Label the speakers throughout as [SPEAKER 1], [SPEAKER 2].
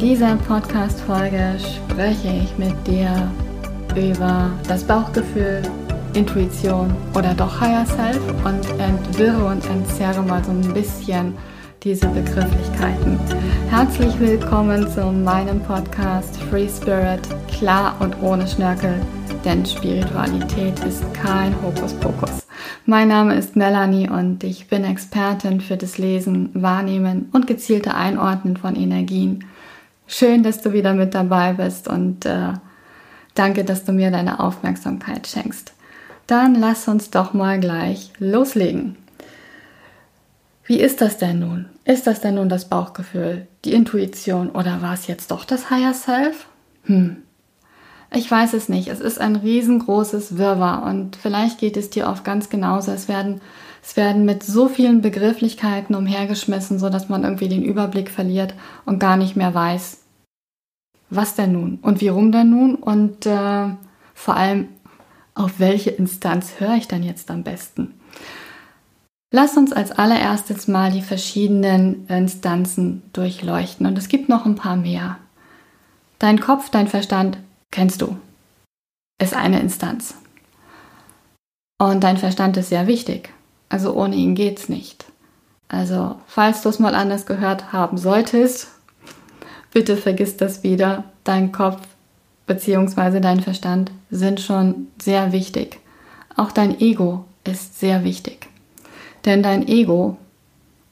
[SPEAKER 1] In dieser Podcast-Folge spreche ich mit dir über das Bauchgefühl, Intuition oder doch Higher Self und entwirre und entzerre mal so ein bisschen diese Begrifflichkeiten. Herzlich willkommen zu meinem Podcast Free Spirit, klar und ohne Schnörkel, denn Spiritualität ist kein Hokuspokus. Mein Name ist Melanie und ich bin Expertin für das Lesen, Wahrnehmen und gezielte Einordnen von Energien. Schön, dass du wieder mit dabei bist und äh, danke, dass du mir deine Aufmerksamkeit schenkst. Dann lass uns doch mal gleich loslegen. Wie ist das denn nun? Ist das denn nun das Bauchgefühl, die Intuition oder war es jetzt doch das Higher Self? Hm. Ich weiß es nicht. Es ist ein riesengroßes Wirrwarr und vielleicht geht es dir oft ganz genauso. Es werden, es werden mit so vielen Begrifflichkeiten umhergeschmissen, sodass man irgendwie den Überblick verliert und gar nicht mehr weiß, was denn nun und wie rum denn nun und äh, vor allem, auf welche Instanz höre ich dann jetzt am besten? Lass uns als allererstes mal die verschiedenen Instanzen durchleuchten. Und es gibt noch ein paar mehr. Dein Kopf, dein Verstand, kennst du, ist eine Instanz. Und dein Verstand ist sehr wichtig. Also ohne ihn geht's nicht. Also, falls du es mal anders gehört haben solltest, bitte vergiss das wieder. Dein Kopf bzw. dein Verstand sind schon sehr wichtig. Auch dein Ego ist sehr wichtig. Denn dein Ego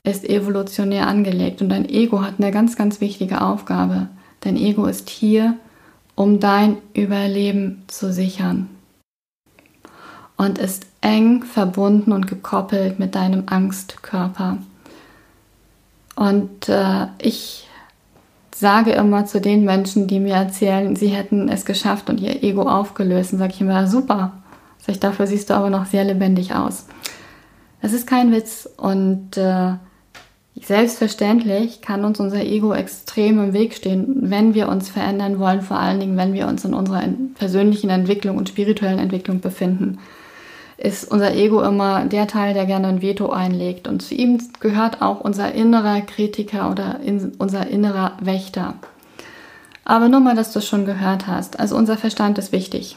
[SPEAKER 1] ist evolutionär angelegt und dein Ego hat eine ganz, ganz wichtige Aufgabe. Dein Ego ist hier, um dein Überleben zu sichern und ist eng verbunden und gekoppelt mit deinem Angstkörper. Und äh, ich sage immer zu den Menschen, die mir erzählen, sie hätten es geschafft und ihr Ego aufgelöst, sage ich immer, super. Sag ich, dafür siehst du aber noch sehr lebendig aus. Es ist kein Witz und äh, selbstverständlich kann uns unser Ego extrem im Weg stehen, wenn wir uns verändern wollen, vor allen Dingen, wenn wir uns in unserer persönlichen Entwicklung und spirituellen Entwicklung befinden. Ist unser Ego immer der Teil, der gerne ein Veto einlegt. Und zu ihm gehört auch unser innerer Kritiker oder in, unser innerer Wächter. Aber nur mal, dass du es schon gehört hast. Also unser Verstand ist wichtig.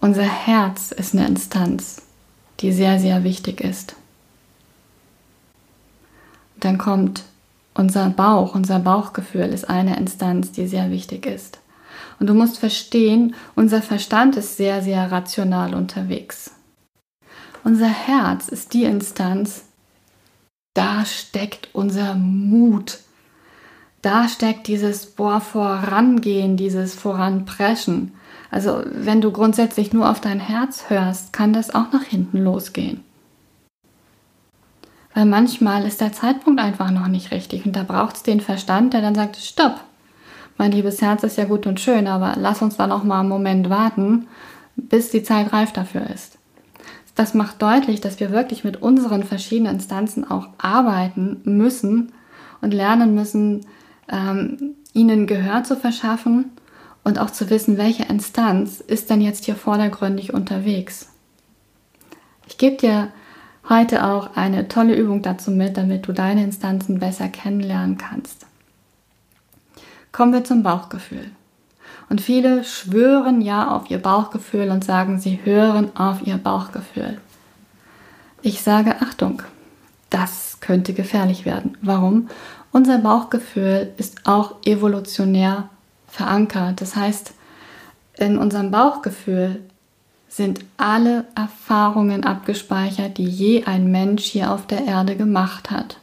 [SPEAKER 1] Unser Herz ist eine Instanz die sehr, sehr wichtig ist. Dann kommt unser Bauch, unser Bauchgefühl ist eine Instanz, die sehr wichtig ist. Und du musst verstehen, unser Verstand ist sehr, sehr rational unterwegs. Unser Herz ist die Instanz, da steckt unser Mut. Da steckt dieses Boah, vorangehen, dieses Voranpreschen. Also wenn du grundsätzlich nur auf dein Herz hörst, kann das auch nach hinten losgehen. Weil manchmal ist der Zeitpunkt einfach noch nicht richtig und da braucht es den Verstand, der dann sagt, stopp, mein liebes Herz ist ja gut und schön, aber lass uns da noch mal einen Moment warten, bis die Zeit reif dafür ist. Das macht deutlich, dass wir wirklich mit unseren verschiedenen Instanzen auch arbeiten müssen und lernen müssen, ähm, ihnen Gehör zu verschaffen und auch zu wissen, welche Instanz ist denn jetzt hier vordergründig unterwegs. Ich gebe dir heute auch eine tolle Übung dazu mit, damit du deine Instanzen besser kennenlernen kannst. Kommen wir zum Bauchgefühl. Und viele schwören ja auf ihr Bauchgefühl und sagen, sie hören auf ihr Bauchgefühl. Ich sage Achtung, das könnte gefährlich werden. Warum? Unser Bauchgefühl ist auch evolutionär verankert. Das heißt, in unserem Bauchgefühl sind alle Erfahrungen abgespeichert, die je ein Mensch hier auf der Erde gemacht hat.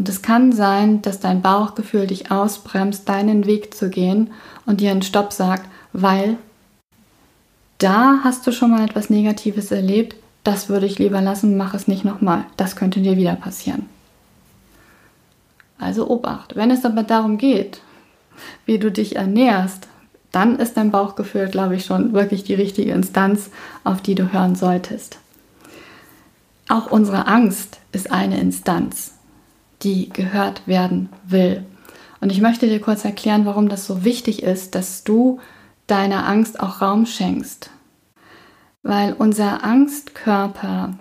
[SPEAKER 1] Und es kann sein, dass dein Bauchgefühl dich ausbremst, deinen Weg zu gehen und dir einen Stopp sagt, weil da hast du schon mal etwas Negatives erlebt, das würde ich lieber lassen, mach es nicht nochmal. Das könnte dir wieder passieren. Also Obacht. Wenn es aber darum geht, wie du dich ernährst, dann ist dein Bauchgefühl, glaube ich, schon wirklich die richtige Instanz, auf die du hören solltest. Auch unsere Angst ist eine Instanz, die gehört werden will. Und ich möchte dir kurz erklären, warum das so wichtig ist, dass du deiner Angst auch Raum schenkst. Weil unser Angstkörper,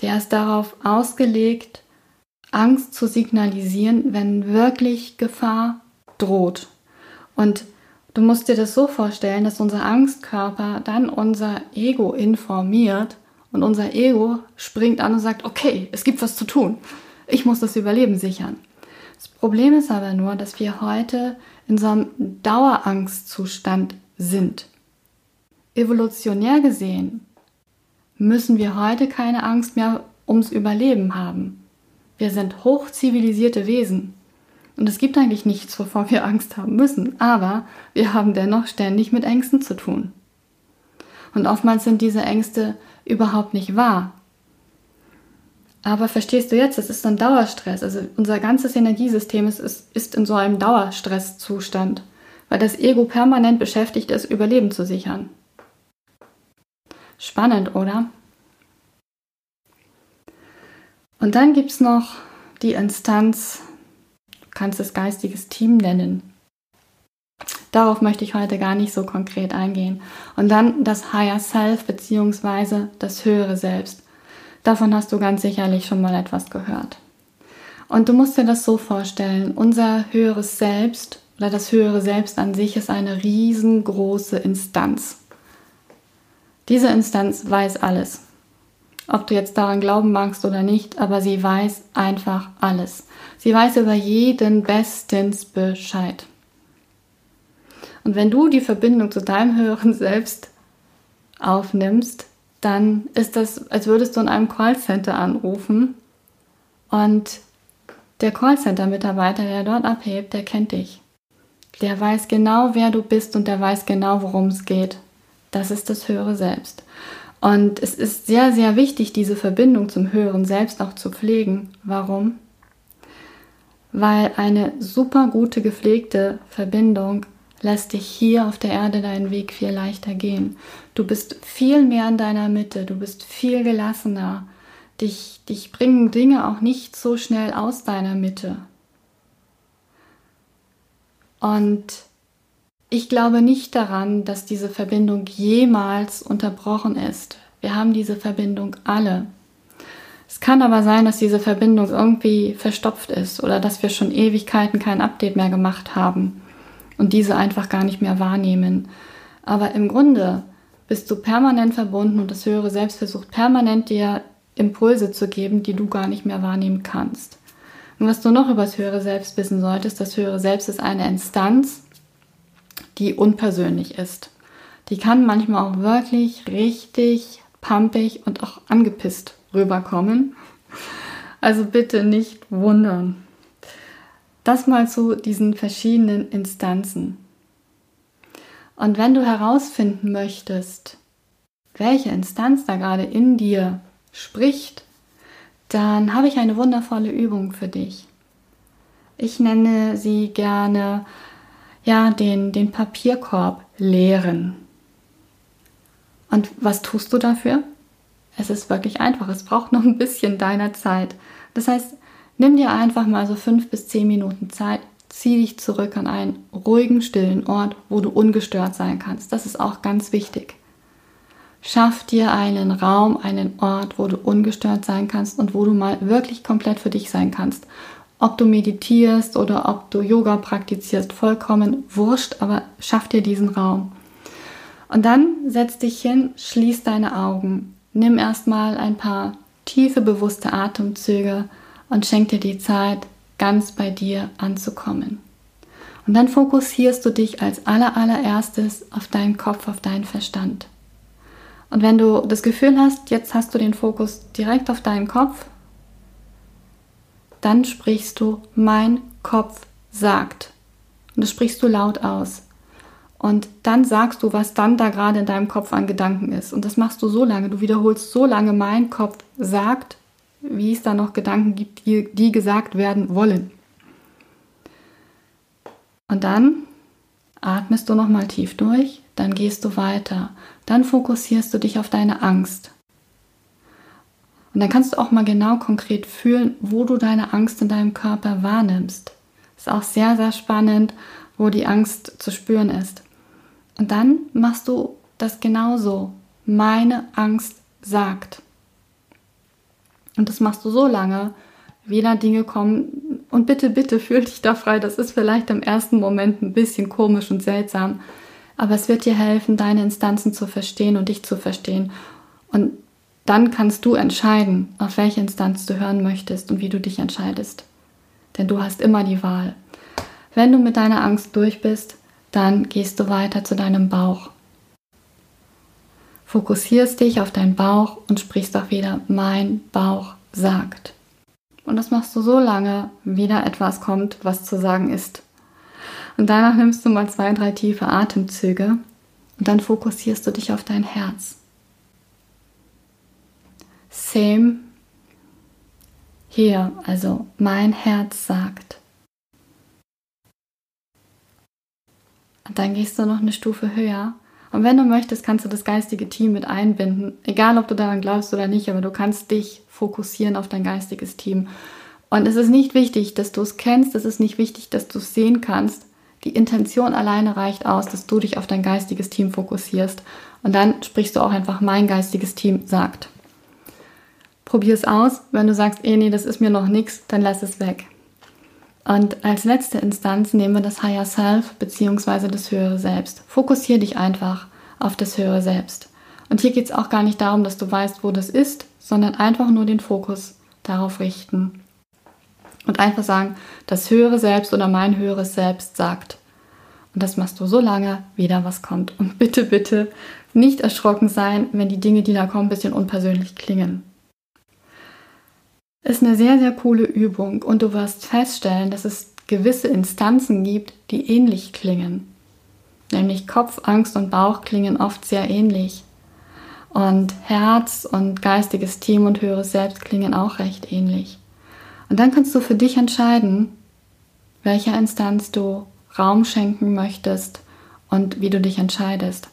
[SPEAKER 1] der ist darauf ausgelegt, Angst zu signalisieren, wenn wirklich Gefahr droht. Und du musst dir das so vorstellen, dass unser Angstkörper dann unser Ego informiert und unser Ego springt an und sagt, okay, es gibt was zu tun. Ich muss das Überleben sichern. Das Problem ist aber nur, dass wir heute in so einem Dauerangstzustand sind. Evolutionär gesehen müssen wir heute keine Angst mehr ums Überleben haben. Wir sind hochzivilisierte Wesen. Und es gibt eigentlich nichts, wovor wir Angst haben müssen, aber wir haben dennoch ständig mit Ängsten zu tun. Und oftmals sind diese Ängste überhaupt nicht wahr. Aber verstehst du jetzt, es ist ein Dauerstress. Also unser ganzes Energiesystem ist, ist, ist in so einem Dauerstresszustand, weil das Ego permanent beschäftigt ist, Überleben zu sichern. Spannend, oder? Und dann gibt es noch die Instanz, du kannst es geistiges Team nennen. Darauf möchte ich heute gar nicht so konkret eingehen. Und dann das Higher Self bzw. das höhere Selbst. Davon hast du ganz sicherlich schon mal etwas gehört. Und du musst dir das so vorstellen, unser höheres Selbst oder das höhere Selbst an sich ist eine riesengroße Instanz. Diese Instanz weiß alles. Ob du jetzt daran glauben magst oder nicht, aber sie weiß einfach alles. Sie weiß über jeden bestens Bescheid. Und wenn du die Verbindung zu deinem höheren Selbst aufnimmst, dann ist das, als würdest du in einem Callcenter anrufen und der Callcenter-Mitarbeiter, der dort abhebt, der kennt dich. Der weiß genau, wer du bist und der weiß genau, worum es geht. Das ist das höhere Selbst. Und es ist sehr, sehr wichtig, diese Verbindung zum höheren Selbst auch zu pflegen. Warum? Weil eine super gute gepflegte Verbindung lässt dich hier auf der Erde deinen Weg viel leichter gehen. Du bist viel mehr in deiner Mitte, du bist viel gelassener. Dich, dich bringen Dinge auch nicht so schnell aus deiner Mitte. Und ich glaube nicht daran, dass diese Verbindung jemals unterbrochen ist. Wir haben diese Verbindung alle. Es kann aber sein, dass diese Verbindung irgendwie verstopft ist oder dass wir schon Ewigkeiten kein Update mehr gemacht haben und diese einfach gar nicht mehr wahrnehmen. Aber im Grunde bist du permanent verbunden und das höhere Selbst versucht permanent dir Impulse zu geben, die du gar nicht mehr wahrnehmen kannst. Und was du noch über das höhere Selbst wissen solltest, das höhere Selbst ist eine Instanz, die unpersönlich ist. Die kann manchmal auch wirklich richtig pampig und auch angepisst rüberkommen. Also bitte nicht wundern. Das mal zu diesen verschiedenen Instanzen. Und wenn du herausfinden möchtest, welche Instanz da gerade in dir spricht, dann habe ich eine wundervolle Übung für dich. Ich nenne sie gerne ja, den, den Papierkorb leeren. Und was tust du dafür? Es ist wirklich einfach. Es braucht noch ein bisschen deiner Zeit. Das heißt, nimm dir einfach mal so fünf bis zehn Minuten Zeit, zieh dich zurück an einen ruhigen, stillen Ort, wo du ungestört sein kannst. Das ist auch ganz wichtig. Schaff dir einen Raum, einen Ort, wo du ungestört sein kannst und wo du mal wirklich komplett für dich sein kannst. Ob du meditierst oder ob du Yoga praktizierst, vollkommen wurscht, aber schaff dir diesen Raum. Und dann setz dich hin, schließ deine Augen, nimm erstmal ein paar tiefe, bewusste Atemzüge und schenk dir die Zeit, ganz bei dir anzukommen. Und dann fokussierst du dich als allerallererstes auf deinen Kopf, auf deinen Verstand. Und wenn du das Gefühl hast, jetzt hast du den Fokus direkt auf deinen Kopf, dann sprichst du, mein Kopf sagt. Und das sprichst du laut aus. Und dann sagst du, was dann da gerade in deinem Kopf an Gedanken ist. Und das machst du so lange, du wiederholst so lange, mein Kopf sagt, wie es da noch Gedanken gibt, die, die gesagt werden wollen. Und dann atmest du nochmal tief durch, dann gehst du weiter, dann fokussierst du dich auf deine Angst. Und dann kannst du auch mal genau konkret fühlen, wo du deine Angst in deinem Körper wahrnimmst. Ist auch sehr, sehr spannend, wo die Angst zu spüren ist. Und dann machst du das genauso. Meine Angst sagt. Und das machst du so lange, wieder Dinge kommen. Und bitte, bitte fühl dich da frei. Das ist vielleicht im ersten Moment ein bisschen komisch und seltsam. Aber es wird dir helfen, deine Instanzen zu verstehen und dich zu verstehen. Und dann kannst du entscheiden, auf welche Instanz du hören möchtest und wie du dich entscheidest. Denn du hast immer die Wahl. Wenn du mit deiner Angst durch bist, dann gehst du weiter zu deinem Bauch. Fokussierst dich auf deinen Bauch und sprichst auch wieder, mein Bauch sagt. Und das machst du so lange, wieder etwas kommt, was zu sagen ist. Und danach nimmst du mal zwei, drei tiefe Atemzüge und dann fokussierst du dich auf dein Herz. Same hier, also mein Herz sagt. Und dann gehst du noch eine Stufe höher. Und wenn du möchtest, kannst du das geistige Team mit einbinden. Egal, ob du daran glaubst oder nicht, aber du kannst dich fokussieren auf dein geistiges Team. Und es ist nicht wichtig, dass du es kennst, es ist nicht wichtig, dass du es sehen kannst. Die Intention alleine reicht aus, dass du dich auf dein geistiges Team fokussierst. Und dann sprichst du auch einfach, mein geistiges Team sagt. Probier es aus. Wenn du sagst, eh, nee, das ist mir noch nichts, dann lass es weg. Und als letzte Instanz nehmen wir das Higher Self bzw. das höhere Selbst. Fokussiere dich einfach auf das höhere Selbst. Und hier geht es auch gar nicht darum, dass du weißt, wo das ist, sondern einfach nur den Fokus darauf richten. Und einfach sagen, das höhere Selbst oder mein höheres Selbst sagt. Und das machst du so lange, wieder was kommt. Und bitte, bitte nicht erschrocken sein, wenn die Dinge, die da kommen, ein bisschen unpersönlich klingen ist eine sehr, sehr coole Übung und du wirst feststellen, dass es gewisse Instanzen gibt, die ähnlich klingen. Nämlich Kopf, Angst und Bauch klingen oft sehr ähnlich. Und Herz und geistiges Team und höheres Selbst klingen auch recht ähnlich. Und dann kannst du für dich entscheiden, welcher Instanz du Raum schenken möchtest und wie du dich entscheidest.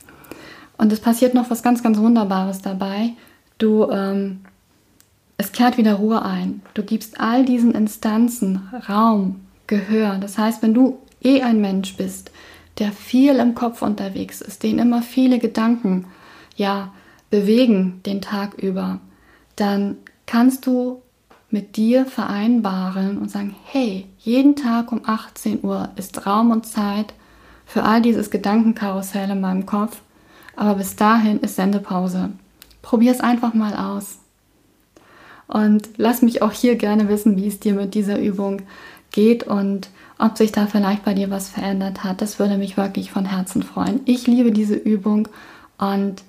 [SPEAKER 1] Und es passiert noch was ganz, ganz Wunderbares dabei. Du ähm, es kehrt wieder Ruhe ein. Du gibst all diesen Instanzen Raum, Gehör. Das heißt, wenn du eh ein Mensch bist, der viel im Kopf unterwegs ist, den immer viele Gedanken ja bewegen den Tag über, dann kannst du mit dir vereinbaren und sagen, hey, jeden Tag um 18 Uhr ist Raum und Zeit für all dieses Gedankenkarussell in meinem Kopf, aber bis dahin ist Sendepause. Probier es einfach mal aus. Und lass mich auch hier gerne wissen, wie es dir mit dieser Übung geht und ob sich da vielleicht bei dir was verändert hat. Das würde mich wirklich von Herzen freuen. Ich liebe diese Übung und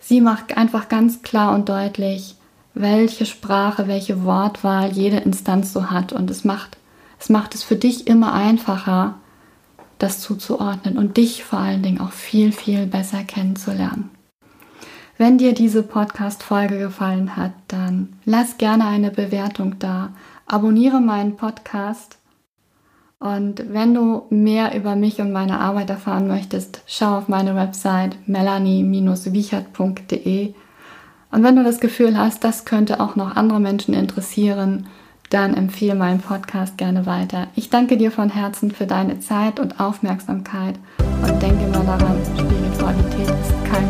[SPEAKER 1] sie macht einfach ganz klar und deutlich, welche Sprache, welche Wortwahl jede Instanz so hat. Und es macht, es macht es für dich immer einfacher, das zuzuordnen und dich vor allen Dingen auch viel, viel besser kennenzulernen. Wenn dir diese Podcast-Folge gefallen hat, dann lass gerne eine Bewertung da. Abonniere meinen Podcast. Und wenn du mehr über mich und meine Arbeit erfahren möchtest, schau auf meine Website melanie-wiechert.de. Und wenn du das Gefühl hast, das könnte auch noch andere Menschen interessieren, dann empfehle meinen Podcast gerne weiter. Ich danke dir von Herzen für deine Zeit und Aufmerksamkeit und denke immer daran, Spiritualität ist kein